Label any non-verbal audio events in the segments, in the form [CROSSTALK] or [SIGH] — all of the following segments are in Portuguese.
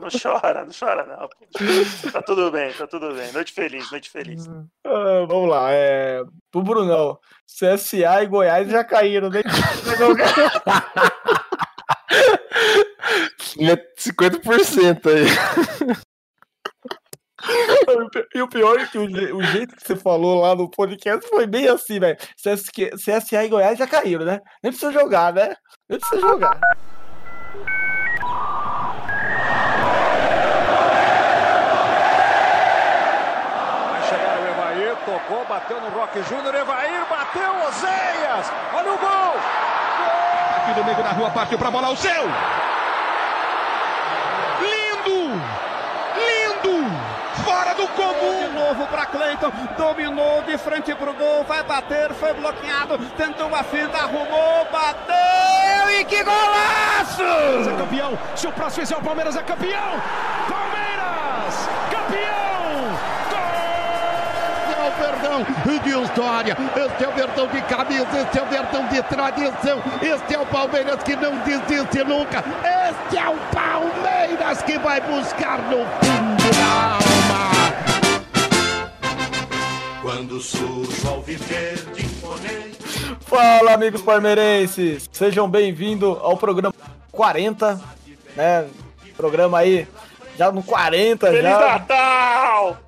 Não chora, não chora, não. Tá tudo bem, tá tudo bem. Noite feliz, noite feliz. Ah, vamos lá, é. Pro Brunão. CSA e Goiás já caíram, né? 50% aí. E o pior é que o, je- o jeito que você falou lá no podcast foi bem assim, velho. CSA e Goiás já caíram, né? Nem precisa jogar, né? Nem precisa jogar. Bateu no Roque Júnior, Evair bateu, Oséias! Olha o gol! Aqui do meio da rua, partiu pra bola, o seu! Lindo! Lindo! Fora do comum! De novo pra Cleiton, dominou de frente pro gol, vai bater, foi bloqueado, tentou a finta, arrumou, bateu e que golaço! É campeão, se o próximo fizer o Palmeiras é campeão! Palmeiras! Verdão de história, este é o Verdão de camisa, este é o Verdão de tradição, este é o Palmeiras que não desiste nunca, este é o Palmeiras que vai buscar no fundo da alma. Quando surge ao viver de imponente. Fala, amigos palmeirenses! Sejam bem-vindos ao programa 40, né? Programa aí já no 40 Feliz já. Natal!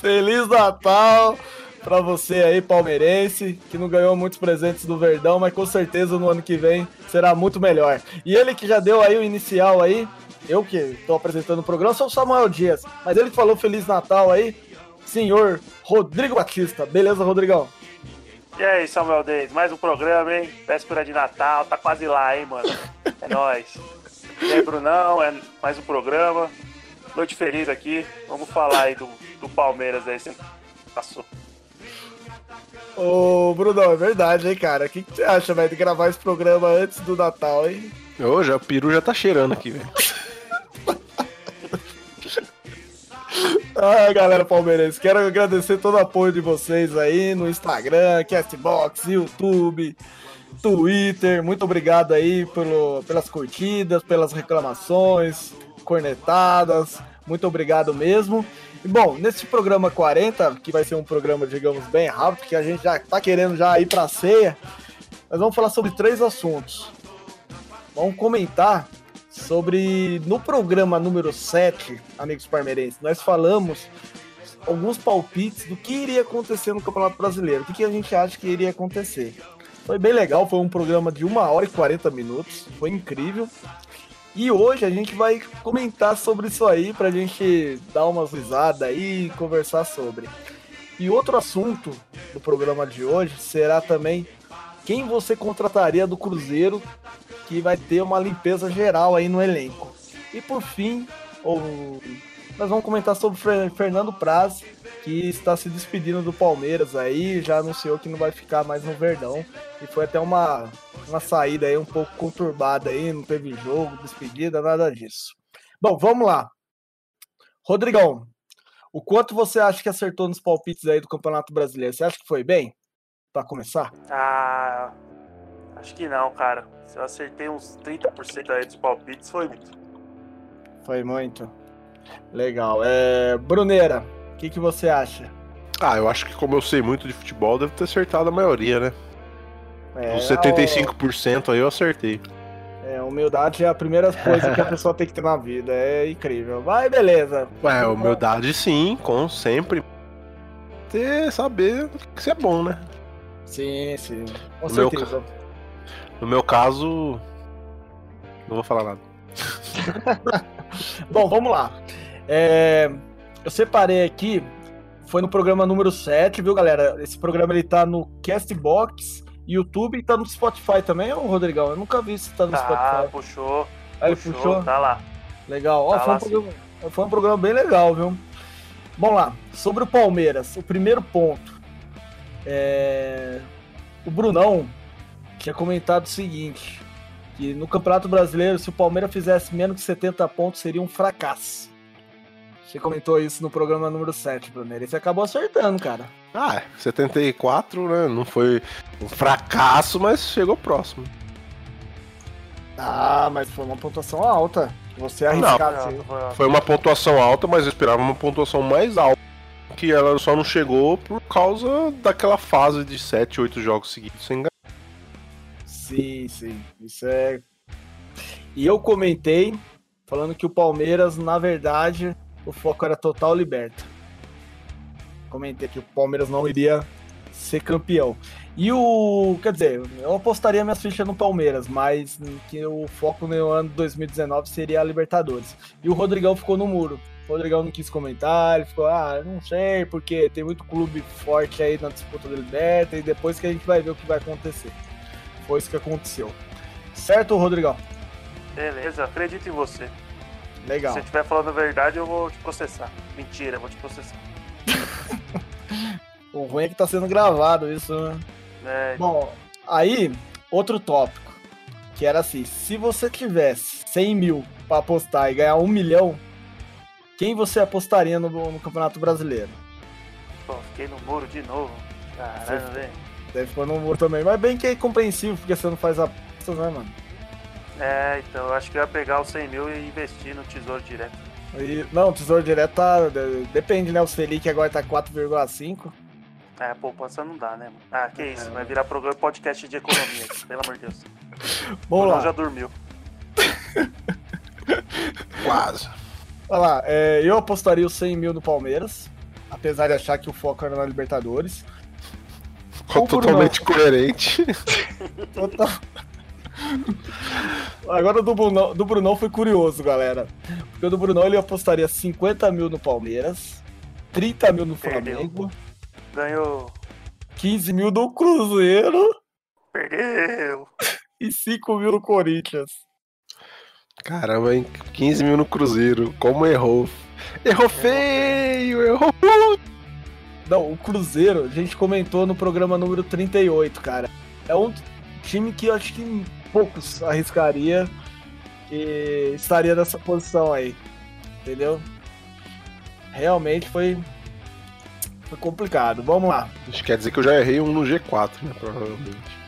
Feliz Natal pra você aí, palmeirense, que não ganhou muitos presentes do Verdão, mas com certeza no ano que vem será muito melhor. E ele que já deu aí o inicial aí, eu que tô apresentando o programa, sou o Samuel Dias, mas ele falou Feliz Natal aí, senhor Rodrigo Batista. Beleza, Rodrigão? E aí, Samuel Days, mais um programa, hein? Véspera de Natal, tá quase lá, hein, mano? É nóis. [LAUGHS] E aí, Brunão, é mais um programa. Noite feliz aqui. Vamos falar aí do, do Palmeiras aí, você passou. Ô, Brunão, é verdade, hein, cara? O que, que você acha, velho, de gravar esse programa antes do Natal, hein? Ô, já, o peru já tá cheirando aqui, velho. [LAUGHS] Ah, galera palmeirense, quero agradecer todo o apoio de vocês aí no Instagram, Castbox, YouTube, Twitter. Muito obrigado aí pelo, pelas curtidas, pelas reclamações, cornetadas. Muito obrigado mesmo. E bom, nesse programa 40, que vai ser um programa, digamos, bem rápido, que a gente já tá querendo já ir pra ceia, nós vamos falar sobre três assuntos. Vamos comentar sobre no programa número 7, amigos parmeirenses, nós falamos alguns palpites do que iria acontecer no Campeonato Brasileiro, o que, que a gente acha que iria acontecer. Foi bem legal, foi um programa de 1 hora e 40 minutos, foi incrível. E hoje a gente vai comentar sobre isso aí pra gente dar umas risadas aí e conversar sobre. E outro assunto do programa de hoje será também quem você contrataria do Cruzeiro que vai ter uma limpeza geral aí no elenco. E por fim, o- nós vamos comentar sobre Fernando Praz, que está se despedindo do Palmeiras aí, já anunciou que não vai ficar mais no Verdão. E foi até uma, uma saída aí um pouco conturbada aí, não teve jogo, despedida, nada disso. Bom, vamos lá. Rodrigão, o quanto você acha que acertou nos palpites aí do Campeonato Brasileiro? Você acha que foi bem? Pra começar? Ah, acho que não, cara. Se eu acertei uns 30% aí dos palpites, foi muito. Foi muito. Legal. É, Bruneira, o que, que você acha? Ah, eu acho que como eu sei muito de futebol, devo ter acertado a maioria, né? É, Os 75% aí eu acertei. É, humildade é a primeira coisa que a [LAUGHS] pessoa tem que ter na vida. É incrível. Vai, beleza. Ué, humildade sim, com sempre. Ter, saber que você é bom, né? Sim, sim. Com No meu certeza. No meu caso. Não vou falar nada. [LAUGHS] Bom, vamos lá. É, eu separei aqui, foi no programa número 7, viu, galera? Esse programa ele tá no Castbox, YouTube e tá no Spotify também, ô Rodrigão? Eu nunca vi se tá no Tá, Spotify. puxou. Aí ele puxou, puxou? Tá lá. Legal. Ó, Tá foi, um lá, sim. programa, foi um programa bem legal, viu? Vamos lá. Sobre o Palmeiras, o primeiro ponto. É... O Brunão tinha comentado o seguinte: que no Campeonato Brasileiro, se o Palmeiras fizesse menos que 70 pontos, seria um fracasso. Você comentou isso no programa número 7, Bruneiro. E você acabou acertando, cara. Ah, 74, né? Não foi um fracasso, mas chegou próximo. Ah, mas foi uma pontuação alta. Você arriscar. Não, assim. Foi uma pontuação alta, mas eu esperava uma pontuação mais alta. Que ela só não chegou por causa daquela fase de 7, 8 jogos seguidos sem ganhar. Sim, sim. Isso é. E eu comentei falando que o Palmeiras, na verdade, o foco era total liberta. Comentei que o Palmeiras não iria ser campeão. E o. Quer dizer, eu apostaria minhas fichas no Palmeiras, mas que o foco no ano de 2019 seria a Libertadores. E o Rodrigão ficou no muro. O Rodrigão não quis comentar, ele ficou, ah, não sei, porque tem muito clube forte aí na disputa da Liberta, e depois que a gente vai ver o que vai acontecer. Foi isso que aconteceu. Certo, Rodrigão? Beleza, acredito em você. Se Legal. você estiver falando a verdade, eu vou te processar. Mentira, eu vou te processar. [LAUGHS] O ruim é que tá sendo gravado isso, né? É, Bom, aí, outro tópico. Que era assim, se você tivesse 100 mil pra apostar e ganhar um milhão, quem você apostaria no, no Campeonato Brasileiro? pô, fiquei no muro de novo. Caralho, velho. Deve ficar no muro também, mas bem que é compreensível, porque você não faz apostas, né, mano? É, então eu acho que eu ia pegar os 100 mil e investir no tesouro direto. E- não, o Tesouro Direto tá. de- Depende, né? O Selic agora tá 4,5. É, poupança não dá, né, mano? Ah, que isso, vai virar programa podcast de economia, pelo amor de Deus. O [LAUGHS] Vamos lá. já dormiu. [LAUGHS] Quase. Olha lá, é, eu apostaria os 100 mil no Palmeiras, apesar de achar que o foco era na Libertadores. Totalmente coerente. [LAUGHS] Total. Agora o do Brunão, do Brunão foi curioso, galera. Porque o do Brunão ele apostaria 50 mil no Palmeiras, 30 mil no Perdeu. Flamengo, Ganhou. 15 mil no Cruzeiro Perdeu. [LAUGHS] e 5 mil no Corinthians. Caramba, hein? 15 mil no Cruzeiro. Como errou. Errou feio, errou. [LAUGHS] Não, o Cruzeiro, a gente comentou no programa número 38, cara. É um time que eu acho que poucos arriscaria que estaria nessa posição aí. Entendeu? Realmente foi, foi complicado. Vamos lá. Isso quer dizer que eu já errei um no G4, né? Provavelmente.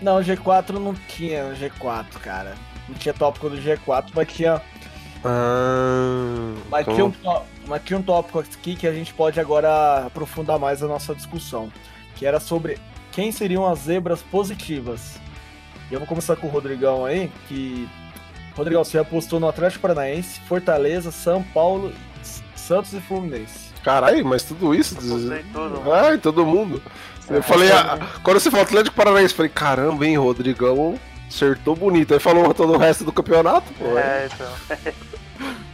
Não, G4 não tinha no G4, cara. Não tinha tópico do G4, mas tinha, Ah. mas, então- tinha um, mas tinha um tópico aqui que a gente pode agora aprofundar mais a nossa discussão. Que era sobre quem seriam as zebras positivas. E eu vou começar com o Rodrigão aí, que. Rodrigão, você apostou no Atlético Paranaense, Fortaleza, São Paulo, Santos e Fluminense. Caralho, mas tudo isso. Apostei tudo. Ai, todo mundo. Eu falei, ah, quando você falou Atlético Paranaense, eu falei, caramba, hein, Rodrigão acertou bonito. Aí falou todo o resto do campeonato, pô. É, então. [LAUGHS]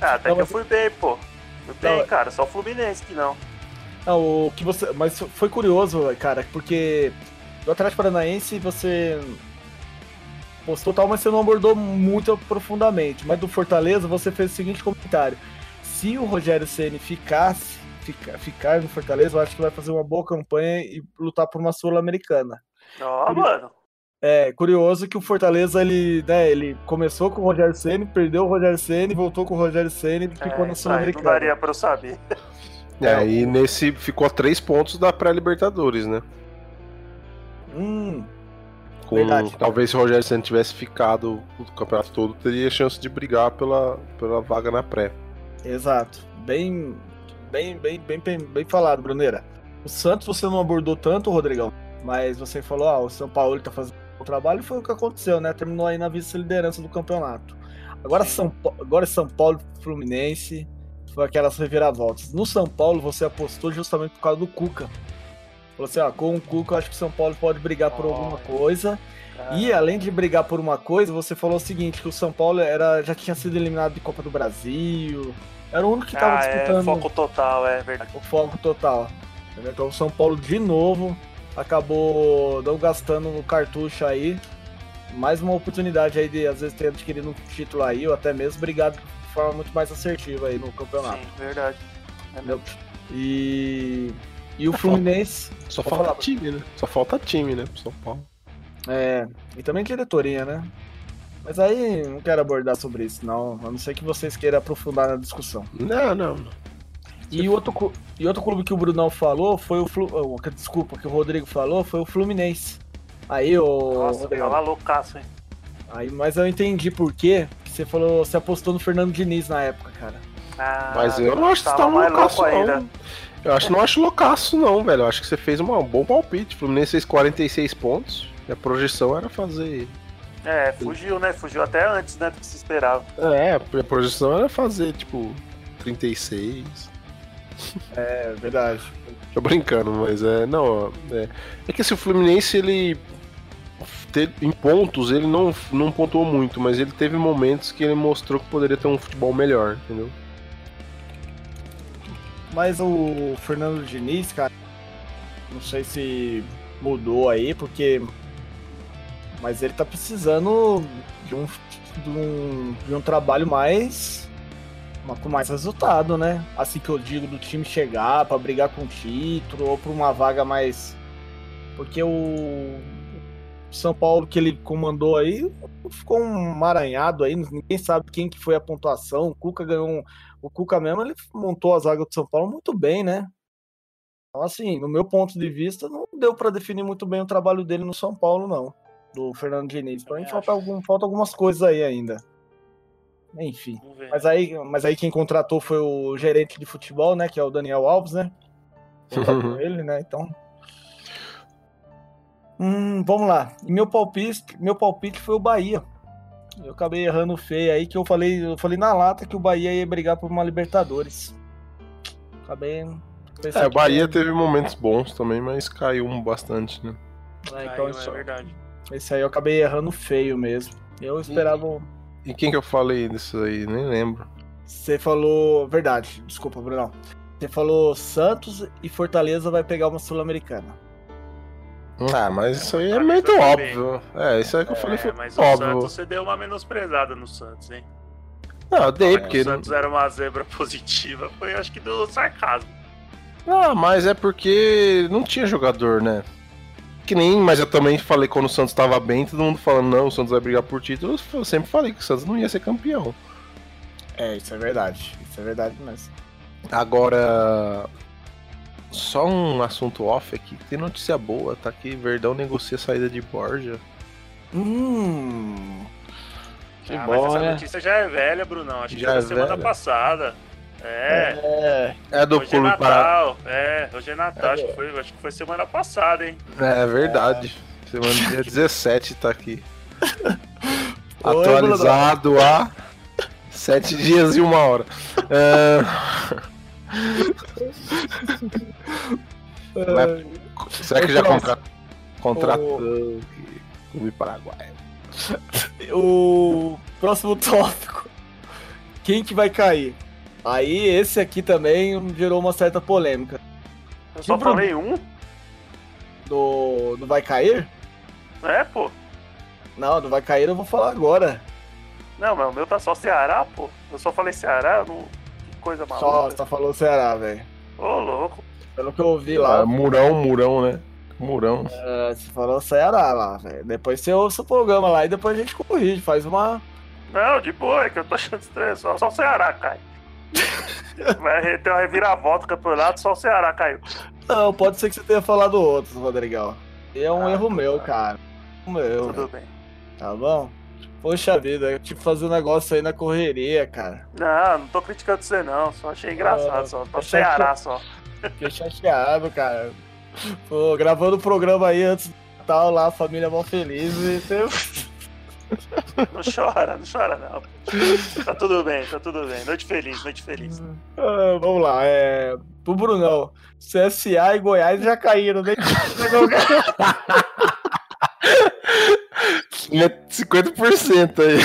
ah, até Não, que eu fui bem, pô. Fui bem, Não, cara. Só o Fluminense que não. Não, o que você. Mas foi curioso, cara, porque do Atlético Paranaense você postou tal, mas você não abordou muito profundamente. Mas do Fortaleza você fez o seguinte comentário: se o Rogério Ceni ficasse, fica- ficar no Fortaleza, eu acho que vai fazer uma boa campanha e lutar por uma Sul-Americana. Ó, mano. É curioso que o Fortaleza ele, né, ele começou com o Rogério Ceni, perdeu o Rogério Ceni, voltou com o Rogério Ceni e ficou É, na aí não Sul-Americana. daria pra eu saber. [LAUGHS] É, e nesse ficou a três pontos da pré-Libertadores, né? Hum, Com, Verdade. talvez se o Rogério Senna tivesse ficado o campeonato todo, teria chance de brigar pela, pela vaga na pré. Exato. Bem, bem, bem, bem, bem, falado, Bruneira. O Santos você não abordou tanto, Rodrigão, mas você falou, ah, o São Paulo tá fazendo um bom trabalho, e foi o que aconteceu, né? Terminou aí na vice-liderança do campeonato. Agora São, agora São Paulo Fluminense foi aquelas reviravoltas. No São Paulo você apostou justamente por causa do Cuca. Falou assim, ó, com o Cuca eu acho que o São Paulo pode brigar por alguma coisa. E além de brigar por uma coisa, você falou o seguinte, que o São Paulo era, já tinha sido eliminado de Copa do Brasil. Era o único que tava ah, é, disputando foco total, é verdade. o foco total. entendeu? Então o São Paulo de novo acabou não gastando no cartucho aí. Mais uma oportunidade aí de às vezes ter adquirido um título aí, ou até mesmo brigado de forma muito mais assertiva aí no campeonato. Sim, verdade. É? E, e o Fluminense. Só falta falar. time, né? Só falta time, né, pro São Paulo. É, e também diretoria, né? Mas aí não quero abordar sobre isso, não. A não ser que vocês queiram aprofundar na discussão. Não, não. E outro, e outro clube que o Brunão falou foi o Flu, que- Desculpa, que o Rodrigo falou foi o Fluminense. Aí, o. Nossa, tava loucaço, hein? Aí, mas eu entendi por quê. que Você falou, você apostou no Fernando Diniz na época, cara. Ah, Mas eu não acho que você tá loucaço, louco ainda. não. Eu acho, não acho loucaço, não, velho. Eu acho que você fez uma- um bom palpite. O Fluminense fez 46 pontos. E a projeção era fazer. É, fugiu, né? Fugiu até antes, né? Do que se esperava. É, a projeção era fazer, tipo, 36. É verdade. Tô brincando, mas é. Não, é, é que esse o Fluminense, ele. em pontos, ele não, não pontuou muito, mas ele teve momentos que ele mostrou que poderia ter um futebol melhor, entendeu? Mas o Fernando Diniz, cara, não sei se mudou aí, porque. Mas ele tá precisando de um, de um, de um trabalho mais. com mais resultado, né? Assim que eu digo, do time chegar pra brigar com o título ou pra uma vaga mais. Porque o São Paulo que ele comandou aí ficou um maranhado aí, ninguém sabe quem que foi a pontuação. O Cuca ganhou um, o Cuca mesmo, ele montou a zaga do São Paulo muito bem, né? Então, assim, no meu ponto de vista, não deu pra definir muito bem o trabalho dele no São Paulo, não. Do Fernando Diniz. Pra mim falta, algum, falta algumas coisas aí ainda. Enfim. Mas aí, mas aí quem contratou foi o gerente de futebol, né? Que é o Daniel Alves, né? [LAUGHS] Ele, né? Então. Hum, vamos lá. E meu palpite, meu palpite foi o Bahia. Eu acabei errando feio aí que eu falei, eu falei na lata que o Bahia ia brigar por uma Libertadores. Acabei. É, o que- Bahia teve momentos bons também, mas caiu um bastante, né? É, Aí, então, é isso- verdade. esse aí eu acabei errando feio mesmo. Eu esperava. um- E quem que eu falei disso aí? Nem lembro. Você falou. Verdade, desculpa, Brunão. Você falou Santos e Fortaleza vai pegar uma Sul-Americana. Ah, mas isso aí é muito foi óbvio. É, isso aí que eu falei É, foi mas o óbvio. Santos você deu uma menosprezada no Santos, hein? Não, eu dei, Porque porque. o Santos era uma zebra [LAUGHS] positiva, foi acho que do sarcasmo. Ah, mas é porque não tinha jogador, né? Que nem, mas eu também falei quando o Santos tava bem, todo mundo falando, não, o Santos vai brigar por título. Eu sempre falei que o Santos não ia ser campeão. É, isso é verdade. Isso é verdade mesmo. Agora, só um assunto off aqui, tem notícia boa, tá que Verdão negocia a saída de Borja. Hum. Que ah, mas bom, essa né? notícia já é velha, Brunão. Acho que Já foi é da semana velha? passada. É, É. É do hoje é clube para... Natal. É, hoje é Natal. Acho, que foi, acho que foi semana passada, hein? É verdade. Semana dia [LAUGHS] 17 tá aqui. Oi, Atualizado há sete dias e uma hora. É, Será que já contra... contratou o Clube Paraguai? O próximo tópico. Quem que vai cair? Aí esse aqui também gerou uma certa polêmica. Eu só Bruno? falei um. Do, do vai cair? É, pô. Não, do vai cair eu vou falar agora. Não, mas o meu tá só Ceará, pô. Eu só falei Ceará, não... coisa Só, maluca. só falou Ceará, velho. Ô, louco. Pelo que eu ouvi lá, Ah, murão, murão, né? Murão. é, você falou Ceará lá, velho. Depois você ouça o programa lá e depois a gente corrige, faz uma. Não, de boa, é que eu tô achando estranho. Só, só o Ceará cai. [LAUGHS] Vai ter uma reviravolta do campeonato, só o Ceará caiu. Não, pode ser que você tenha falado outros, Rodrigão. E é um Ah, erro tá. meu, cara. Um meu, Tudo bem. tá bom? Poxa vida, eu tive que fazer um negócio aí na correria, cara. Não, não tô criticando você não, só achei engraçado, Ah, só. Achei Ceará só. Fiquei chateado, cara. Pô, gravando o programa aí antes do Natal lá, a família mó feliz e teve... [LAUGHS] Não chora, não chora não. Tá tudo bem, tá tudo bem. Noite feliz, noite feliz. Ah, vamos lá, é. Pro Brunão, CSA e Goiás já caíram, né? [LAUGHS] Tinha 50% aí.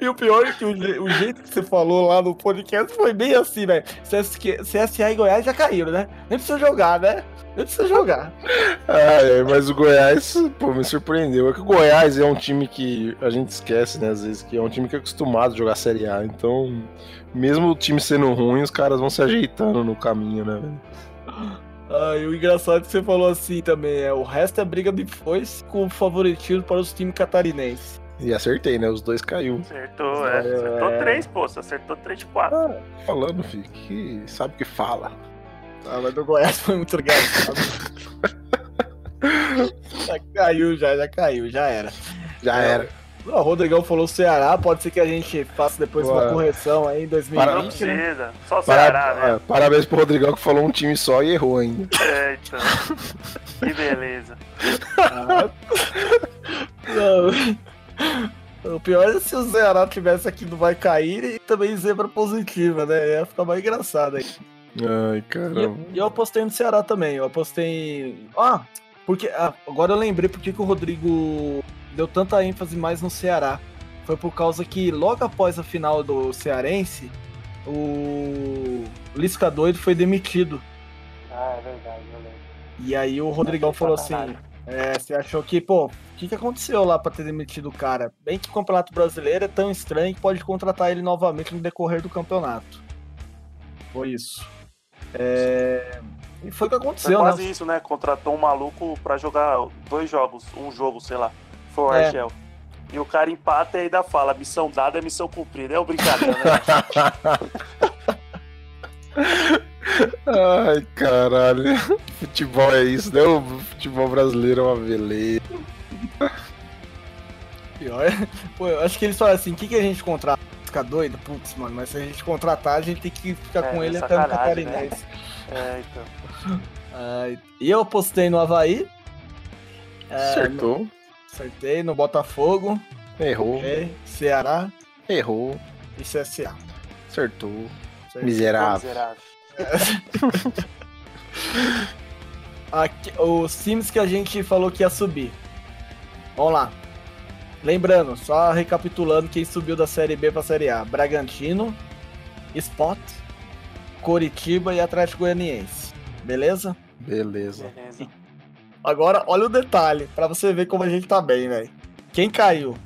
E o pior é que o, o jeito que você falou lá no podcast foi bem assim, velho. CSQ CSA e Goiás já caíram, né? Nem precisa jogar, né? Nem precisa jogar. Ah, é, mas o Goiás, pô, me surpreendeu. É que o Goiás é um time que a gente esquece, né, às vezes, que é um time que é acostumado a jogar Série A. Então, mesmo o time sendo ruim, os caras vão se ajeitando no caminho, né, velho? Ah, e o engraçado é que você falou assim também, é o resto é briga de foice com favoritismo para os times catarinenses. E acertei, né? Os dois caiu. Acertou, é. Acertou É. três, pô. Você acertou três de quatro. Falando, filho, que sabe o que fala. Ah, mas do Goiás foi muito engraçado. [LAUGHS] Já caiu, já, já caiu, já era. Já era. O Rodrigão falou Ceará, pode ser que a gente faça depois uma Ué. correção aí em Não 2020, né? precisa. Só Para- Ceará, né? é, parabéns pro Rodrigão que falou um time só e errou ainda. É, então. Que beleza. [LAUGHS] Não. O pior é se o Ceará tivesse aqui no Vai Cair e também zebra positiva, né? Ia ficar mais engraçado aí. Ai, caramba. eu, e eu apostei no Ceará também. Eu apostei. Ah, porque. ah, agora eu lembrei porque que o Rodrigo deu tanta ênfase mais no Ceará. Foi por causa que logo após a final do Cearense, o Lisca doido foi demitido. Ah, é verdade, eu lembro. E aí o Rodrigão falou assim: é, você achou que, pô, o que, que aconteceu lá pra ter demitido o cara? Bem que o Campeonato Brasileiro é tão estranho que pode contratar ele novamente no decorrer do campeonato. Foi isso. É, E foi o que Foi aconteceu, quase né? isso, né? Contratou um maluco pra jogar dois jogos, um jogo, sei lá. Foi o É. Argel. E o cara empata e ainda fala: missão dada é missão cumprida. É o brincadeira, né? [LAUGHS] Ai, caralho. Futebol é isso, né? O futebol brasileiro é uma beleza. Pior. Pô, eu acho que eles falaram assim: o que, que a gente contrata? Ficar doido? Putz, mano, mas se a gente contratar, a gente tem que ficar É, com ele é até no sacanagem, né? Catarinense. É, então. [LAUGHS] Ai, e eu apostei no Havaí. É, Acertou. Acertei no Botafogo. Errou. ok, Ceará Errou. e CSA. Acertou. Certo? Miserável. Miserável. [LAUGHS] Aqui- os times que a gente falou que ia subir. Vamos lá. Lembrando, só recapitulando quem subiu da Série B pra Série A: Bragantino, Spot, Coritiba e Atlético Goianiense. Beleza? Beleza. Beleza. Agora, olha o detalhe, pra você ver como a gente tá bem, velho. Quem caiu?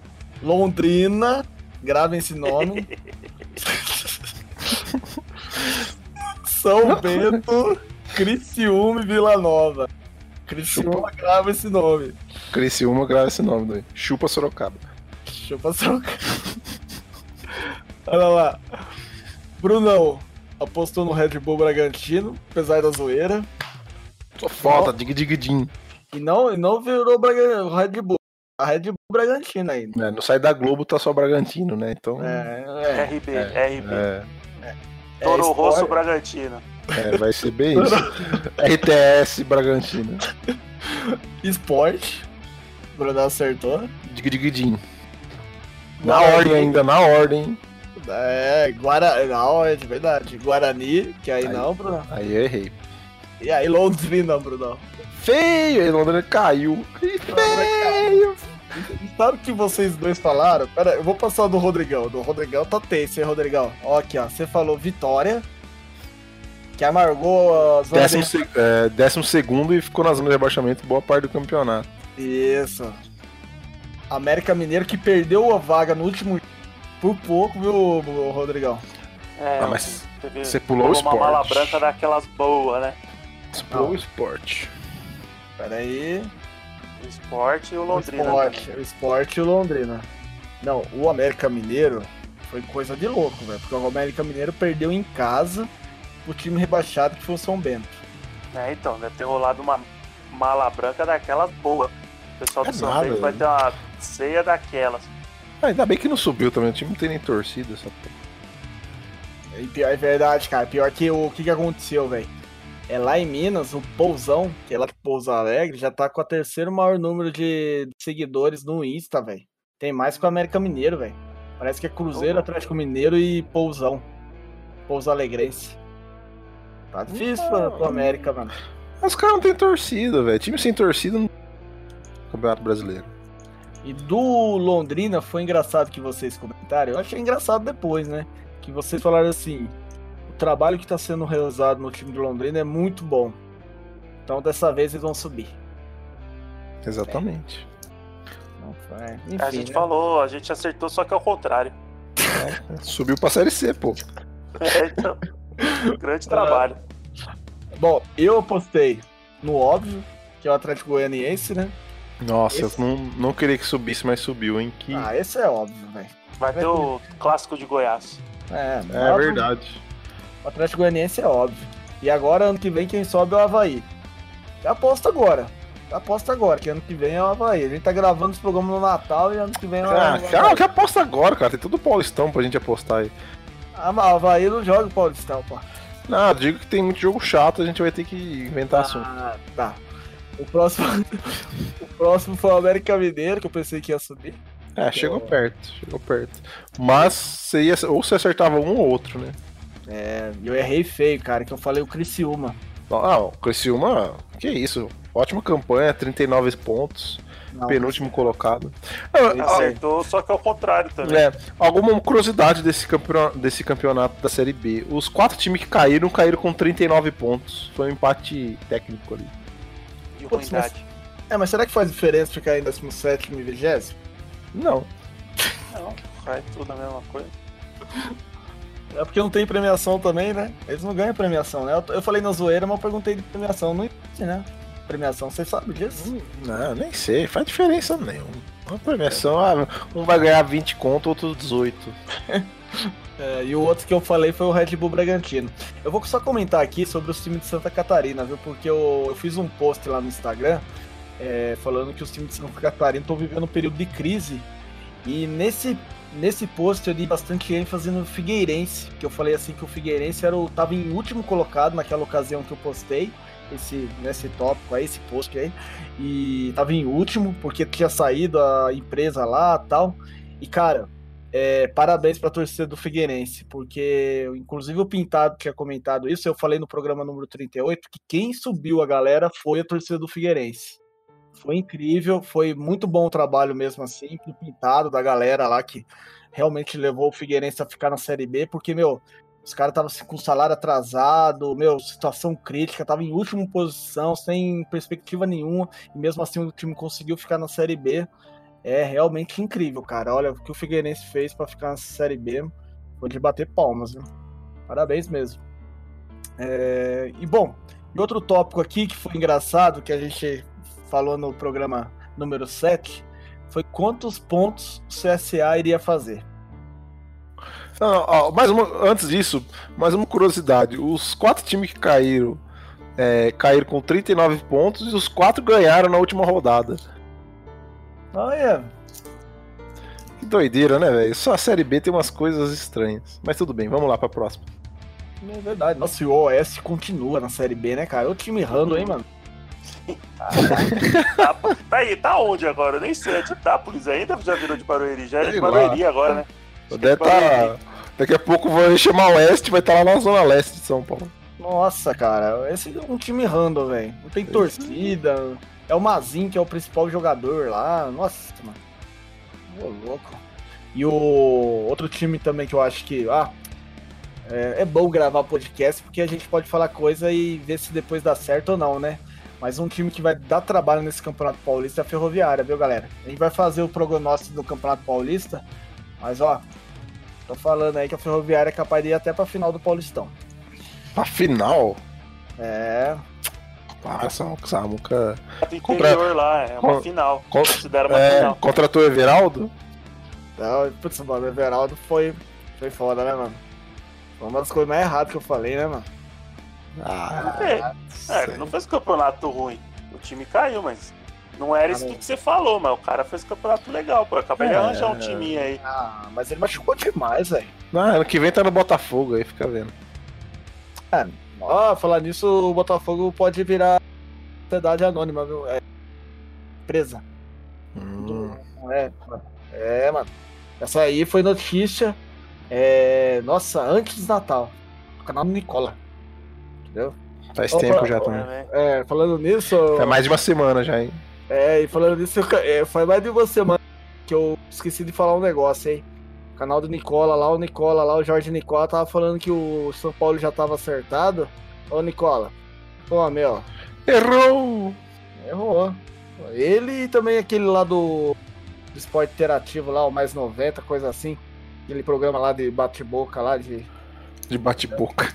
Londrina, gravem esse nome. [LAUGHS] São Bento, Criciúma e Vila Nova. Criciúma grava esse nome. Criciúma grava esse nome daí. Chupa Sorocaba. Passar o. Olha lá. Brunão apostou no Red Bull Bragantino, apesar da zoeira. Só falta, dig dig din. E não, não virou Red Bull. A Red Bull Bragantino ainda. É, no sai da Globo tá só Bragantino, né? Então. É, é. RB, é, RB. é, é Toro Sport- Rosso Bragantino. é, vai ser bem isso. RTS Bragantino. [LAUGHS] Esporte. O Brunão acertou. Dig dig din. Na ordem ainda, na ordem. É, Guarani. Não, é de verdade. Guarani, que aí, Aí. não, Bruno. Aí eu errei. E aí, Londrina, Bruno. Feio! Aí Londrina caiu. Feio! Sabe o que vocês dois falaram? Pera, eu vou passar do Rodrigão. Do Rodrigão tá tenso, hein, Rodrigão? Ó, aqui, ó. Você falou vitória. Que amargou a zona Décimo, de... se- é, décimo segundo e ficou na zona de rebaixamento boa parte do campeonato. Isso. América Mineiro que perdeu a vaga no último. Por pouco, viu, Rodrigão? É, Ah, mas teve- você pulou o uma esporte. mala branca daquelas boas, né? Explorou o esporte. Pera aí. O esporte e o O Londrina. esporte, também. o esporte e o Londrina. Não, o América Mineiro foi coisa de louco, velho. Porque o América Mineiro perdeu em casa o time rebaixado que foi o São Bento. É, então, deve ter rolado uma mala branca daquelas boas. O pessoal do É São nada, Bento vai né? ter uma ceia daquelas. Ah, ainda bem que não subiu também, o time não tem nem torcida. Essa... porra. Pior, é verdade, cara. Pior que o, o que, que aconteceu, velho? É lá em Minas, o Pousão, que é lá de Pouso Alegre, já tá com o terceiro maior número de seguidores no Insta, velho. Tem mais que o América Mineiro, velho. Parece que é Cruzeiro. Atlético Mineiro e Pousão. Pouso Alegrense. Tá difícil pro, pro América, mano. Os caras não tem torcida, velho. Time sem torcida no Campeonato Brasileiro. E do Londrina foi engraçado que vocês comentaram. Eu achei engraçado depois, né? Que vocês falaram assim: trabalho que tá sendo realizado no time do Londrina é muito bom. Então dessa vez eles vão subir. Exatamente. Não foi- Enfim, a gente né? falou, a gente acertou, só que é o contrário. Subiu pra Série C, pô. [LAUGHS] É, então, grande trabalho. Bom, eu apostei no óbvio, que é o Atlético Goianiense, né? Nossa, Esse- eu não, não queria que subisse, mas subiu, hein? Que... Ah, esse é óbvio, velho. Vai ter o clássico de Goiás. É, é óbvio. verdade. O Atlético Goianiense é óbvio. E agora, ano que vem, quem sobe é o Havaí. Eu aposto agora. aposta agora, que ano que vem é o Havaí. A gente tá gravando os programas no Natal e ano que vem é o Ah, Havaí. cara, que aposta agora, cara. Tem tudo Paulistão pra gente apostar aí. Ah, mas o Havaí não joga o Paulistão, pô. Não, digo que tem muito jogo chato, a gente vai ter que inventar assunto. Ah, tá. O próximo, [LAUGHS] o próximo foi o América Mineiro, que eu pensei que ia subir. É, chegou perto, chegou perto. Mas você ia, ou você acertava um ou outro, né? É, eu errei feio, cara, que eu falei o Criciúma. Ah, o Criciúma, que isso. Ótima campanha, 39 pontos, Não, penúltimo colocado. Ele Ah, Acertou, só que ao contrário também. É, alguma curiosidade desse, campeon- desse campeonato da Série B. Os quatro times que caíram, caíram com 39 pontos. Foi um empate técnico ali. De Putz, ruindade. É, mas será que faz diferença ficar em 17 e 20? Não. Não, faz tudo a mesma coisa. [LAUGHS] É porque não tem premiação também, né? Eles não ganham premiação, né? Eu, eu falei na zoeira, mas eu perguntei de premiação. Não existe, né? Premiação, você sabe disso? Não, nem sei, faz diferença nenhuma. Uma premiação, ah, um vai ganhar 20 conto, outro 18. [LAUGHS] É, e o outro que eu falei foi o Red Bull Bragantino. Eu vou só comentar aqui sobre os times de Santa Catarina, viu? Porque eu, eu fiz um post lá no Instagram é, falando que os times de Santa Catarina estão vivendo um período de crise. E nesse, nesse post eu dei bastante ênfase no Figueirense, que eu falei assim que o Figueirense era o, tava em último colocado naquela ocasião que eu postei. Esse, nesse tópico aí, esse post aí, e tava em último, porque tinha saído a empresa lá tal. E cara, é, parabéns para a torcida do Figueirense, porque inclusive o Pintado tinha comentado isso, eu falei no programa número 38 que quem subiu a galera foi a torcida do Figueirense. Foi incrível, foi muito bom o trabalho mesmo assim, do Pintado, da galera lá que realmente levou o Figueirense a ficar na Série B, porque, meu, os caras estavam com salário atrasado, meu, situação crítica, tava em última posição, sem perspectiva nenhuma, e mesmo assim o time conseguiu ficar na Série B é realmente incrível, cara. Olha o que o Figueirense fez para ficar na Série B. Foi de bater palmas, viu? Parabéns mesmo. É, E bom, e outro tópico aqui que foi engraçado, que a gente falou no programa número 7, foi quantos pontos o CSA iria fazer. Não, ó, mais uma, antes disso, mais uma curiosidade. Os quatro times que caíram é, caíram com 39 pontos e os quatro ganharam na última rodada. Olha, Que doideira, né, velho? Só a Série B tem umas coisas estranhas. Mas tudo bem, vamos lá pra próxima. é verdade. Nossa, e o OS continua na Série B, né, cara? O time rando, hein, mano? Tá, tá aí, tá onde agora? Eu nem sei. É de Itápolis ainda? Já virou de Barueri? Já é de. Barueri agora, né? Deve tá, daqui a pouco vai chamar o Oeste vai estar lá na zona leste de São Paulo. Nossa, cara, esse é um time random, velho. Não tem torcida. É o Mazin que é o principal jogador lá. Nossa, mano. Ô, louco. E o outro time também que eu acho que. Ah, é, é bom gravar podcast porque a gente pode falar coisa e ver se depois dá certo ou não, né? Mas um time que vai dar trabalho nesse Campeonato Paulista é a Ferroviária, viu, galera? A gente vai fazer o prognóstico do Campeonato Paulista, mas ó, tô falando aí que a Ferroviária é capaz de ir até pra final do Paulistão. Afinal, É, ah, essa Samuca. Do Contra- interior lá, é uma con- final. con- Considera uma É, final. contratou o Everaldo? Não, putz, mano, o Everaldo foi, foi foda, né, mano? Foi uma das coisas mais erradas que eu falei, né, mano? Ah, É, é, ele não fez campeonato ruim. O time caiu, mas não era isso Ah, que você falou, mas o cara fez campeonato legal, pô. Acabei de É. arranjar um timinho aí. Ah, mas ele machucou demais, velho. não, ano que vem tá no Botafogo aí, fica vendo. Ó, falar nisso, o Botafogo pode virar sociedade anônima, viu? É, empresa. Hum, É, é, mano. Essa aí foi notícia, é, nossa, antes do Natal. Canal do Nicola. Entendeu? faz Opa, tempo já também. né? É, falando nisso. É mais de uma semana já, hein? É, e falando nisso, é, foi mais de uma semana que eu esqueci de falar um negócio, hein? O canal do Nicola lá, o Nicola lá, o Jorge Nicola tava falando que o São Paulo já tava acertado. Ô, Nicola, pô, meu, Errou! errou. Ele e também aquele lá do, do esporte interativo lá, o Mais 90, coisa assim. Aquele programa lá de bate-boca lá, de... De bate-boca.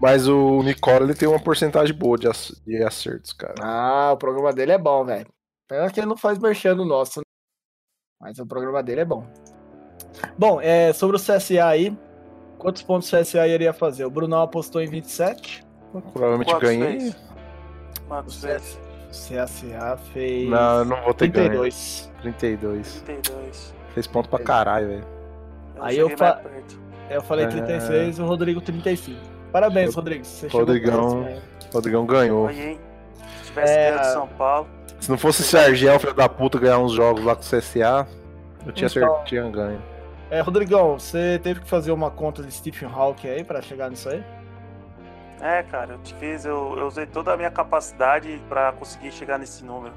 Mas o Nicola ele tem uma porcentagem boa de, ac- de acertos, cara. Ah, o programa dele é bom, velho. Pena que ele não faz merchan no nosso, né? Mas o programa dele é bom. Bom, é, sobre o CSA aí, quantos pontos o CSA iria fazer? O Brunão apostou em 27. Provavelmente Quantos ganhei. fez? Quantos O fez? CSA fez. Não, não vou ter ganho. 32. 32. 32. Fez ponto pra caralho, velho. Eu Aí eu fa-. Eu falei É. 36 e o Rodrigo 35. Parabéns, Rodrigo. Você Rodrigão. perto, né? O Rodrigão ganhou. Se tivesse É, ganho de São Paulo. Se não fosse esse Argel, filho da puta, ganhar uns jogos lá com o CSA, eu tinha, Então. tinha ganho. É, Rodrigão, você teve que fazer uma conta de Stephen Hawking aí pra chegar nisso aí? É, cara, eu te fiz, eu, eu usei toda a minha capacidade pra conseguir chegar nesse número.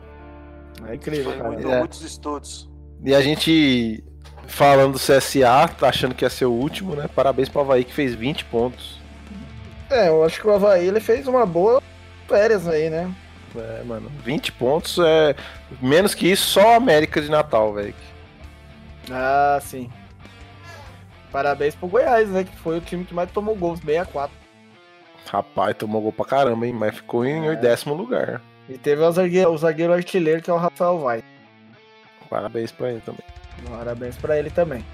É incrível, Foi cara. muito, É. muitos estudos. E a gente, falando do CSA, tá achando que ia ser o último, né? Parabéns pro Havaí que fez 20 pontos. É, eu acho que o Havaí ele fez uma boa férias aí, né? É, mano, 20 pontos é. Menos que isso, só a América de Natal, velho. Ah, sim. Parabéns pro Goiás, né? Que foi o time que mais tomou gols, 64. Rapaz, tomou gol pra caramba, hein? Mas ficou em É. décimo lugar. E teve o zagueiro, o zagueiro artilheiro, que é o Rafael Vai. Parabéns pra ele também. Parabéns pra ele também.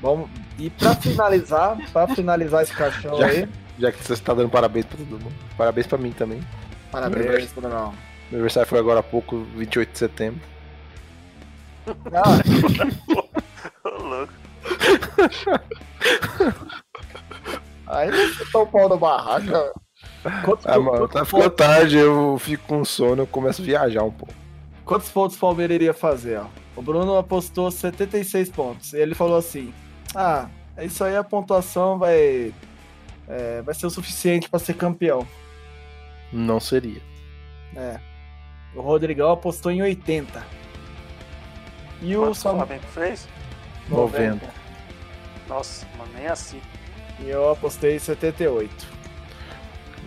Bom, e pra finalizar, pra finalizar esse caixão aí, Já que você tá dando parabéns pra todo mundo. Parabéns pra mim também. parabéns, Brunão. Meu aniversário foi agora há pouco, 28 de setembro. Ah, [LAUGHS] Ô, louco. aí não chutou o pau da barraca. Quantos, Ah, mano, tá ficando pontos, tarde, eu fico com sono, eu começo a viajar um pouco. quantos pontos o Palmeiras iria fazer, ó? O Bruno apostou 76 pontos. E ele falou assim: Ah, é isso aí a pontuação vai. É, vai ser o suficiente pra ser campeão. Não seria. É. O Rodrigão apostou em 80. E o Quanto o. Flamengo fez? 90. Nossa, mano, nem assim. E eu apostei em 78.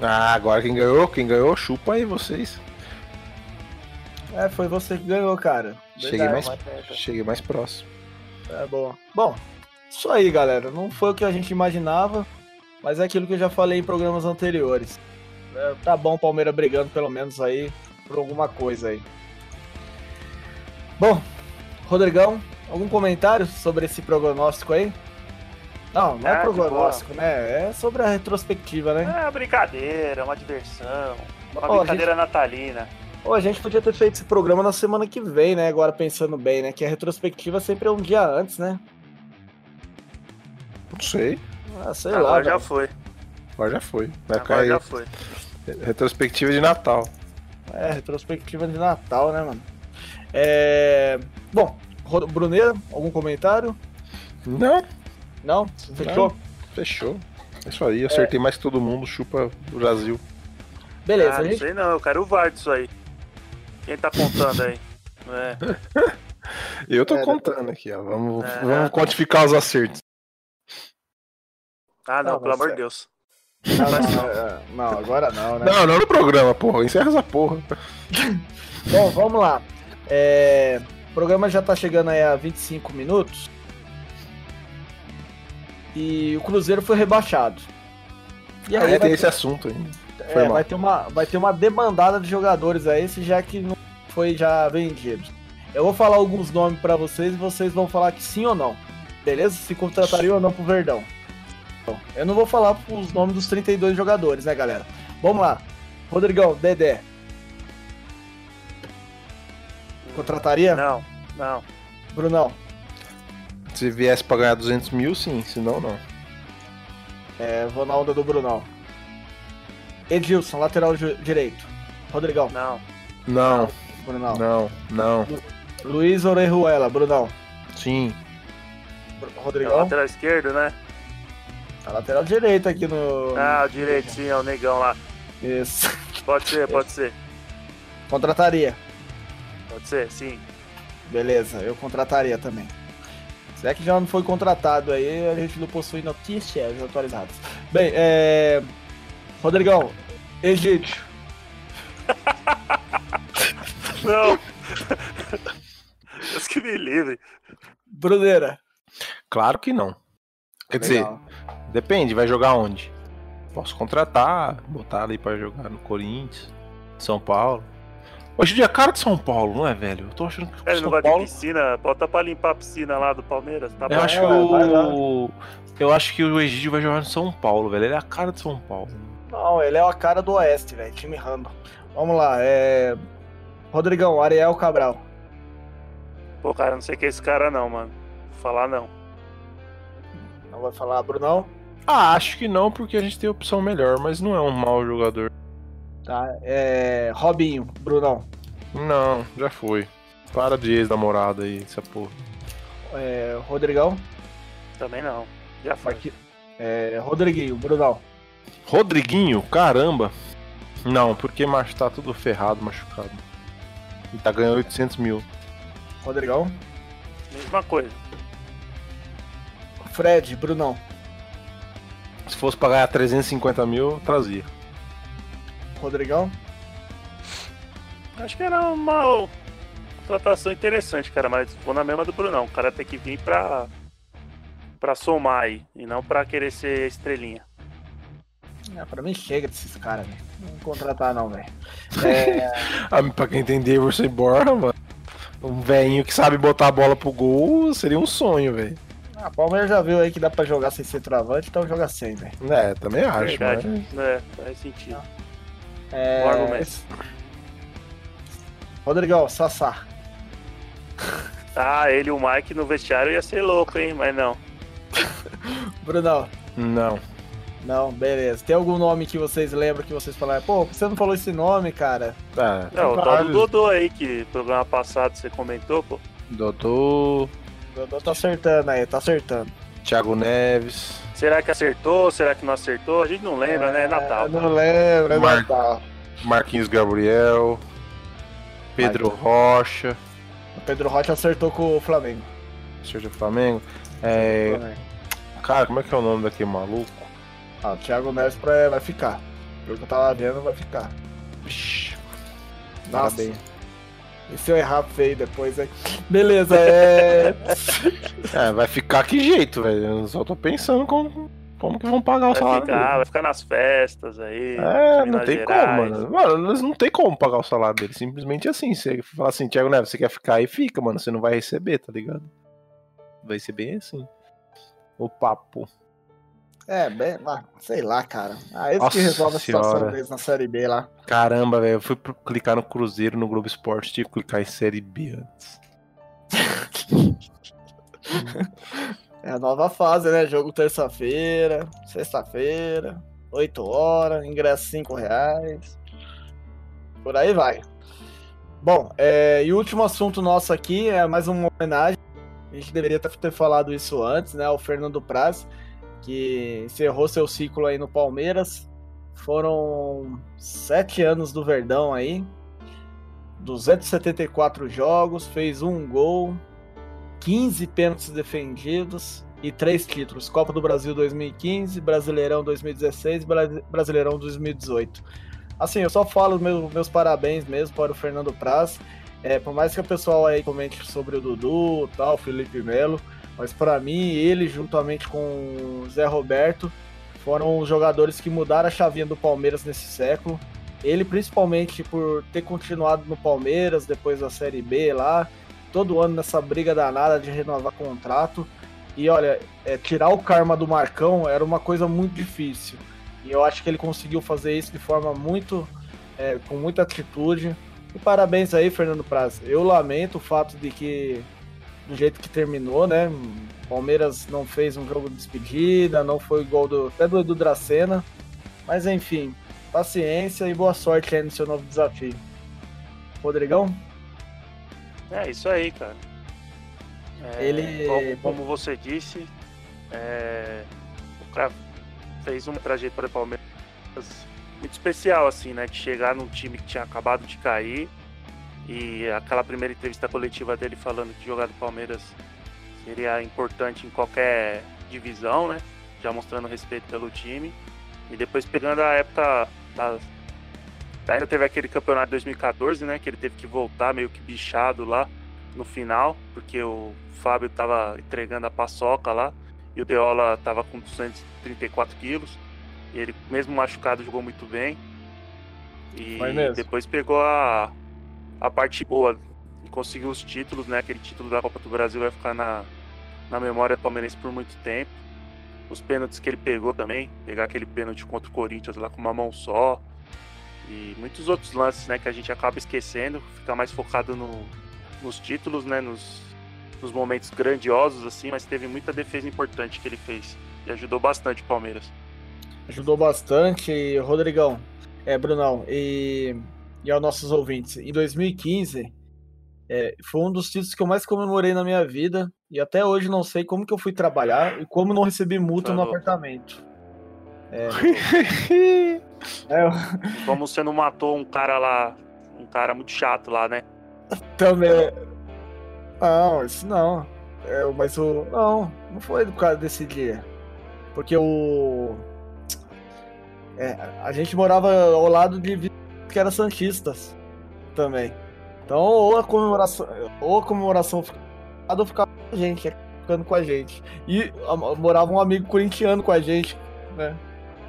Ah, agora quem ganhou? Quem ganhou, chupa aí vocês. É, foi você que ganhou, cara. Cheguei Verdade. mais, cheguei mais próximo. É bom. Bom, isso aí, galera. Não foi o que a gente imaginava, mas é aquilo que eu já falei em programas anteriores. É, tá bom o Palmeiras brigando pelo menos aí por alguma coisa aí. Bom, Rodrigão, algum comentário sobre esse prognóstico aí? Não, não é de prognóstico, né? É sobre a retrospectiva, né? É uma brincadeira, uma diversão. Uma a brincadeira natalina. Pô, a gente podia ter feito esse programa na semana que vem, né? Agora pensando bem, né? Que a retrospectiva sempre é um dia antes, né? Não sei. Ah, sei lá. Agora já velho. foi. Agora já foi. Vai Agora cair já foi. retrospectiva de Natal. É, retrospectiva de Natal, né, mano? É... Bom, Bruneira, algum comentário? Não, Não? Fechou? fechou. É isso aí, acertei mais que todo mundo, chupa o Brasil. Beleza, ah, a não gente... sei não, eu quero o VAR disso aí. Quem tá contando aí? [LAUGHS] É. Eu tô É, contando aqui, ó. Vamos, É. vamos quantificar os acertos. Ah, não, Não, pelo amor é- de Deus. Não, não, é, não, agora não, né? Não, não no programa, porra. Encerra essa porra. [LAUGHS] Bom, vamos lá. É, O programa já tá chegando aí a 25 minutos. E o Cruzeiro foi rebaixado. E aí Aí tem ter- esse assunto ainda. É, vai ter, uma, vai ter uma demandada de jogadores aí, se já que não foi já vendido. Eu vou falar alguns nomes pra vocês e vocês vão falar que sim ou não. Beleza? Se contrataria ou não pro Verdão. Bom, Eu não vou falar os nomes dos 32 jogadores, né, galera? Vamos lá. Rodrigão, Dedé. Contrataria? Não, não. Brunão. Se viesse pra ganhar 200 mil, sim. Se não, não. É, vou na onda do Brunão. Edilson, lateral direito. Rodrigão. Não. Não, Brunão. não, não. Luiz Orejuela, Brunão. Sim. Br- É Rodrigão. lateral esquerdo, né? Tá lateral direito aqui no. Ah, o direito, sim, é o negão lá. Isso. Pode ser, [LAUGHS] pode ser. Contrataria. Pode ser, sim. Beleza, eu contrataria também. Se é que já não foi contratado aí, a gente não possui notícias atualizadas. Bem, é. Rodrigão, Egídio. [LAUGHS] Não! Deus que me livre. Bruneira. Claro que não. Quer dizer, Legal. Depende, vai jogar onde? Posso contratar, botar ali pra jogar no Corinthians, São Paulo. Hoje em dia é cara de São Paulo, não é, velho? Eu tô achando que Ele não São gosta Paulo. de piscina, bota pra limpar a piscina lá do Palmeiras, tá Eu bom? acho, É, que vai o... eu acho que o Egídio vai jogar no São Paulo, velho. Ele é a cara de São Paulo. Não, ele é a cara do Oeste, velho. Time random. Vamos lá, é. Rodrigão, Ariel Cabral. Pô, cara, não sei quem é esse cara não, mano. Vou falar não. Não vai falar, Brunão? Ah, acho que não, porque a gente tem opção melhor, mas não é um mau jogador. Tá. É. Robinho, Brunão. Não, já foi. Para de ex-namorada aí, essa porra. É, Rodrigão. Também não. Já foi. Marqui... É, Rodriguinho, Brunão. Rodriguinho, caramba. Não, porque macho tá tudo ferrado, machucado. E tá ganhando 800 mil. Rodrigão. Mesma coisa. Fred, Brunão. Se fosse pagar 350 mil, trazia. Rodrigão. Acho que era uma contratação interessante, cara, mas vou na mesma do Brunão. O cara tem que vir pra, pra somar aí, e não pra querer ser estrelinha. É, pra mim chega desses caras, velho. Não vou contratar não, velho. É, [LAUGHS] Ah, pra quem tem Davidson Borja, mano. Um velhinho que sabe botar a bola pro gol seria um sonho, velho. A Palmeiras já viu aí que dá pra jogar sem centroavante, então joga sem, velho. É, também acho, Verdade. mas... É, faz sentido. É... Bom argumento. Rodrigão, Sassá. [LAUGHS] Ah, ele e o Mike no vestiário ia ser louco, hein? Mas não. [LAUGHS] Brunão. Não. Não, beleza. Tem algum nome que vocês lembram que vocês falaram? Pô, você não falou esse nome, cara? Tá. Não, o tal do. Dodô aí, que programa passado você comentou, pô. Dodô, Dodô tá acertando aí, tá acertando. Thiago Neves, Será que acertou? Será que não acertou? A gente não lembra, né? É Natal. É, não lembro, é Mar- Natal. Marquinhos Gabriel, Pedro Rocha, O Pedro Rocha acertou com o Flamengo. Sérgio Flamengo. É, Flamengo. cara, como é que é o nome daquele maluco? Ah, o Thiago Neves pra- vai ficar. Pelo que eu tava vendo, vai ficar. Vixe, Nossa, parabéns. E se eu errar feio depois aí? Beleza, é. [LAUGHS] É, vai ficar que jeito, velho. Eu só tô pensando como, como que vão pagar o Vai salário ficar, dele. vai ficar nas festas aí. É, não tem Gerais. como, mano. Mano, eles não tem como pagar o salário dele. Simplesmente assim. Você fala assim, Thiago Neves, você quer ficar aí? Fica, mano. Você não vai receber, tá ligado? Vai ser bem assim. O papo. É, bem, ah, sei lá, cara. Ah, eles Nossa que resolvem a situação deles na Série B lá. Caramba, velho. Eu fui clicar no Cruzeiro, no Globo Esporte, que clicar em Série B antes. [LAUGHS] É a nova fase, né? Jogo terça-feira, sexta-feira, 8 horas, ingresso 5 reais. Por aí vai. Bom, é, e o último assunto nosso aqui é mais uma homenagem. A gente deveria ter ter falado isso antes, né? O Fernando Praz, que encerrou seu ciclo aí no Palmeiras. Foram sete anos do Verdão aí. 274 jogos, fez um gol, 15 pênaltis defendidos e três títulos: Copa do Brasil 2015, Brasileirão 2016 e Bra- Brasileirão 2018. Assim, eu só falo meu- meus parabéns mesmo para o Fernando Praz. É, por mais que o pessoal aí comente sobre o Dudu, tal, Felipe Melo, mas para mim ele juntamente com o Zé Roberto foram os jogadores que mudaram a chavinha do Palmeiras nesse século. Ele principalmente por ter continuado no Palmeiras depois da Série B lá, todo ano nessa briga danada de renovar contrato. E olha, é, tirar o karma do Marcão era uma coisa muito difícil. E eu acho que ele conseguiu fazer isso de forma muito. é, com muita atitude. E parabéns aí, Fernando Praz. Eu lamento o fato de que, do jeito que terminou, né? o Palmeiras não fez um jogo de despedida, não foi igual do, até do Edu Dracena. Mas enfim, paciência e boa sorte aí no seu novo desafio. Rodrigão? É isso aí, cara. É, Ele- Como, como você disse, é, o cara fez uma trajetória Palmeiras muito especial, assim, né? De chegar num time que tinha acabado de cair e aquela primeira entrevista coletiva dele falando que jogar do Palmeiras seria importante em qualquer divisão, né? Já mostrando respeito pelo time. E depois pegando a época das Ainda teve aquele campeonato de 2014, né? Que ele teve que voltar meio que bichado lá no final, porque o Fábio tava entregando a paçoca lá e o Deola tava com 234 quilos. E ele, mesmo machucado, jogou muito bem. E depois pegou a, a parte boa e conseguiu os títulos, né? Aquele título da Copa do Brasil vai ficar na, na memória palmeirense por muito tempo. Os pênaltis que ele pegou também, pegar aquele pênalti contra o Corinthians lá com uma mão só. E muitos outros lances, né, que a gente acaba esquecendo, fica mais focado no, nos títulos, né, nos, nos momentos grandiosos, assim, mas teve muita defesa importante que ele fez. E ajudou bastante o Palmeiras. Ajudou bastante, Rodrigão, é, Brunão, e, e aos nossos ouvintes. Em 2015, é, foi um dos títulos que eu mais comemorei na minha vida, e até hoje não sei como que eu fui trabalhar e como não recebi multa no Falou. apartamento. É, [LAUGHS] Como você não matou um cara lá, um cara muito chato lá, né? Também. Não, isso não. É, mas o. Não, não foi por causa desse dia. Porque o. É, a gente morava ao lado de que era Santistas também. Então, ou a comemoração. Ou a comemoração ficava ficava com a gente, ficando com a gente. E morava um amigo corintiano com a gente, né?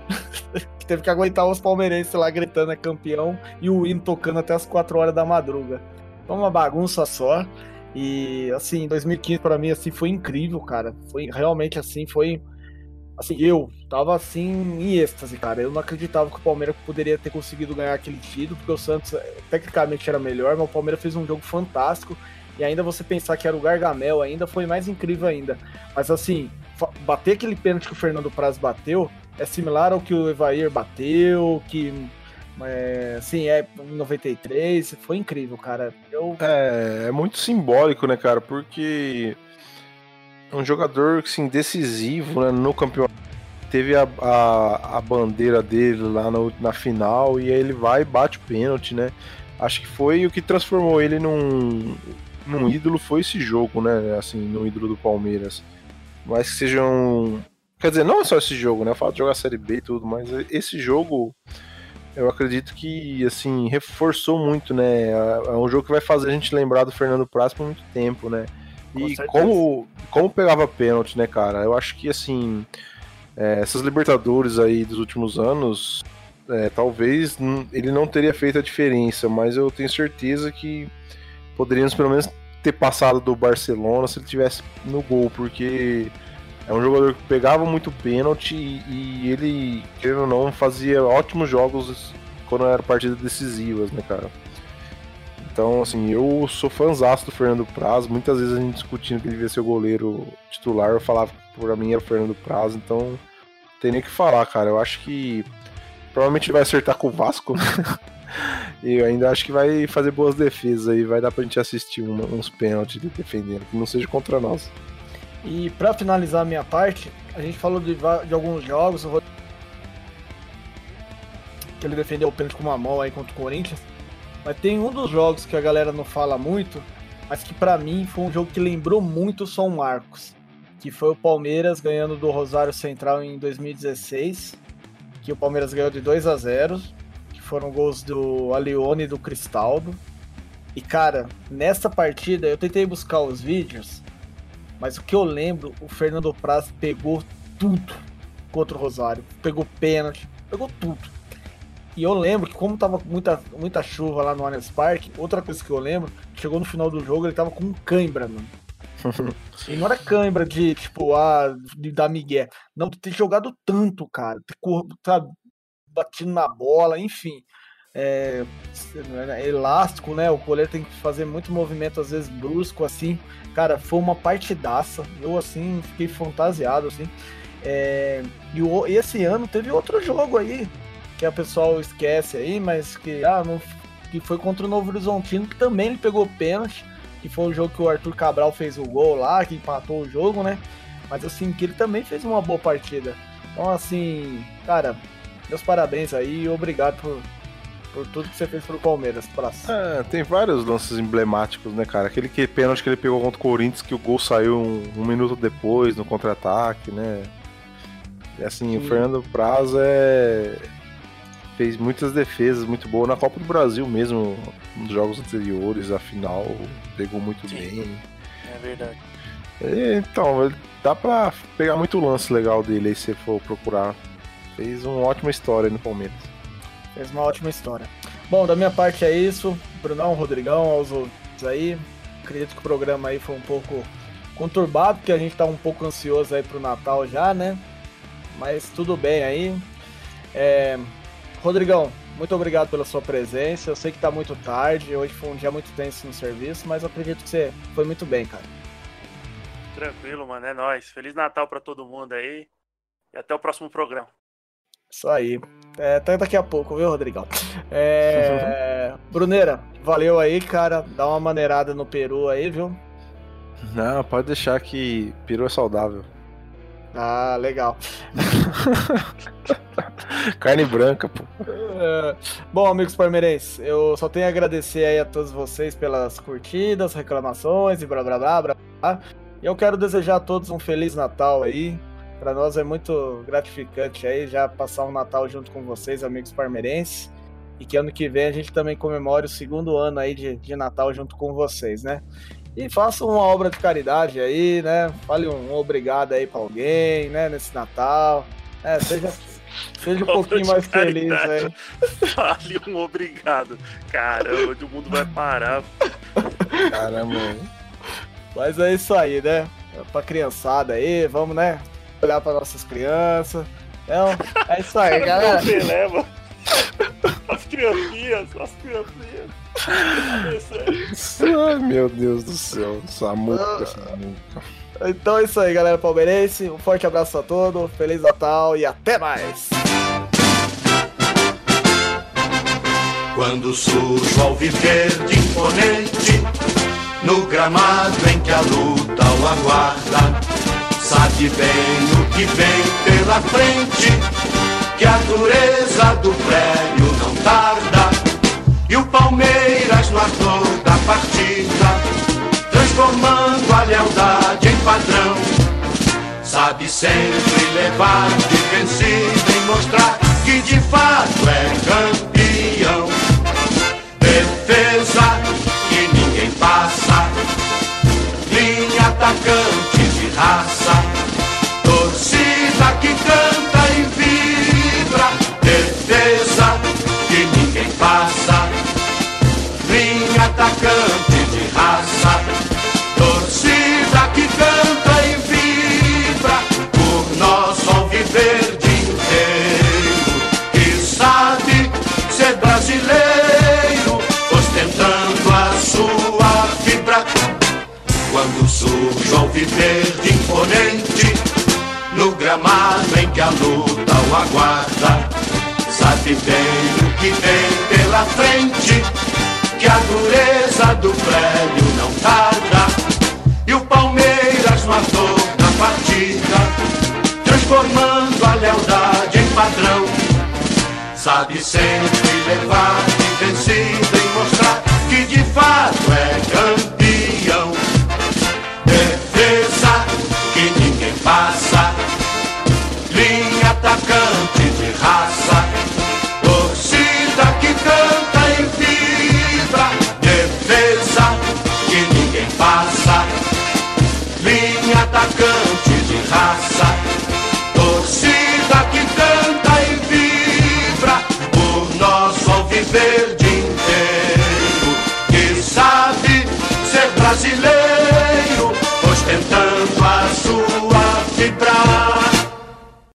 [LAUGHS] que teve que aguentar os palmeirenses lá gritando é campeão e o hino tocando até as 4 horas da madruga. Foi uma bagunça só. E assim, 2015 pra mim assim foi incrível, cara. Foi realmente assim, foi assim, eu tava assim em êxtase, cara. Eu não acreditava que o Palmeiras poderia ter conseguido ganhar aquele título, porque o Santos eh, tecnicamente era melhor, mas o Palmeiras fez um jogo fantástico. E ainda você pensar que era o Gargamel ainda foi mais incrível ainda. Mas assim, bater aquele pênalti que o Fernando Praz bateu é similar ao que o Evair bateu, que é, assim, é em 93, foi incrível, cara. Eu É, é muito simbólico, né, cara? Porque é um jogador assim, decisivo né, no campeonato. Teve a, a, a bandeira dele lá no- na final e aí ele vai e bate o pênalti, né? Acho que foi o que transformou ele num, num ídolo, foi esse jogo, né? Assim, no ídolo do Palmeiras. Mas que sejam. Quer dizer, não é só esse jogo, né? Eu falo de jogar Série B e tudo, mas esse jogo eu acredito que, assim, reforçou muito, né? É é um jogo que vai fazer a gente lembrar do Fernando Praz por muito tempo, né? Com E certeza. como, como pegava pênalti, né, cara? Eu acho que, assim, é, essas Libertadores aí dos últimos anos, é, talvez ele não teria feito a diferença, mas eu tenho certeza que poderíamos pelo menos ter passado do Barcelona se ele tivesse no gol, porque é um jogador que pegava muito pênalti e, e ele, querendo ou não, fazia ótimos jogos quando eram partidas decisivas, né, cara? Então, assim, eu sou fãzaço do Fernando Praz. Muitas vezes a gente discutindo que ele devia ser o goleiro titular, eu falava que pra mim era o Fernando Praz, então não tem nem o que falar, cara. Eu acho que provavelmente ele vai acertar com o Vasco. [LAUGHS] e eu ainda acho que vai fazer boas defesas aí, vai dar pra gente assistir uma- uns pênaltis dele defendendo, que não seja contra nós. E pra finalizar a minha parte, a gente falou de, de alguns jogos, que ele defendeu o pênalti com uma mão aí contra o Corinthians. Mas tem um dos jogos que a galera não fala muito, mas que pra mim foi um jogo que lembrou muito o São Marcos, que foi o Palmeiras ganhando do Rosário Central em 2016, que o Palmeiras ganhou de 2 a 0, que foram gols do Alione e do Cristaldo. E cara, nessa partida eu tentei buscar os vídeos, mas o que eu lembro, o Fernando Praz pegou tudo contra o Rosário. Pegou pênalti, pegou tudo. E eu lembro que como tava muita, muita chuva lá no Allianz Parque, outra coisa que eu lembro, chegou no final do jogo, ele tava com cãibra, mano. [LAUGHS] E não era cãibra de, tipo, ah, de dar migué. Não, de ter jogado tanto, cara. Ter, sabe, batido na bola, enfim. É, é elástico, né? O goleiro tem que fazer muito movimento, às vezes brusco, assim. Cara, foi uma partidaça. Eu, assim, fiquei fantasiado, assim. É, e esse ano teve outro jogo aí, que o pessoal esquece aí, mas que, ah, não, que foi contra o Novo Horizontino, que também ele pegou pênalti, que foi o jogo que o Arthur Cabral fez o gol lá, que empatou o jogo, né? Mas assim, que ele também fez uma boa partida. Então, assim, cara, meus parabéns aí e obrigado por, por tudo que você fez pro Palmeiras. Praça. É, tem vários lances emblemáticos, né, cara? Aquele que, pênalti que ele pegou contra o Corinthians, que o gol saiu um, um minuto depois, no contra-ataque, né? E assim, o Sim. Fernando Praz é... fez muitas defesas muito boas na Copa do Brasil mesmo, nos jogos anteriores, a final, pegou muito Sim. bem. É verdade. E, então, ele- dá pra pegar muito lance legal dele aí se você for procurar. Fez uma ótima história no Palmeiras. Fez uma ótima história. Bom, da minha parte é isso. Brunão, Rodrigão, aos outros aí. Acredito que o programa aí foi um pouco conturbado, porque a gente tá um pouco ansioso aí pro Natal já, né? Mas tudo bem aí. É, Rodrigão, muito obrigado pela sua presença. Eu sei que tá muito tarde, hoje foi um dia muito tenso no serviço, mas eu acredito que você foi muito bem, cara. Tranquilo, mano, é nóis. Feliz Natal pra todo mundo aí. E até o próximo programa. Isso aí. É, até daqui a pouco, viu, Rodrigão? É... [LAUGHS] Bruneira, valeu aí, cara. Dá uma maneirada no peru aí, viu? Não, pode deixar que peru é saudável. Ah, legal. [LAUGHS] Carne branca, pô. É, Bom, amigos palmeirenses, eu só tenho a agradecer aí a todos vocês pelas curtidas, reclamações e blá blá blá blá. blá. E eu quero desejar a todos um feliz Natal aí. Para nós é muito gratificante aí já passar um Natal junto com vocês, amigos palmeirenses. E que ano que vem a gente também comemore o segundo ano aí de, de Natal junto com vocês, né? E faça uma obra de caridade aí, né? Fale um obrigado aí pra alguém, né? Nesse Natal. É, seja, seja um pouquinho mais feliz aí. [LAUGHS] Fale um obrigado. Caramba, onde o mundo vai parar? Caramba. Mas é isso aí, né? Pra criançada aí, vamos, né? Olhar pra nossas crianças. Então, é isso aí, galera. As criancinhas, as criancinhas. Ai, meu Deus do céu. Samuca, Samuca. Então é isso aí, galera palmeirense. Um forte abraço a todos, Feliz Natal e até mais. Quando surge ao viver de imponente No gramado em que a luta o aguarda Sabe bem o que vem pela frente Que a dureza do prédio E o Palmeiras no ator da partida Transformando a lealdade em padrão Sabe sempre levar de vencido e mostrar que de fato é campeão. Defesa que ninguém passa, linha atacante de raça, luta o aguarda, sabe bem o que vem pela frente, que a dureza do prédio não tarda. E o Palmeiras no ator da partida, transformando a lealdade em padrão. Sabe sempre levar de vencida e mostrar que de fato é campeão.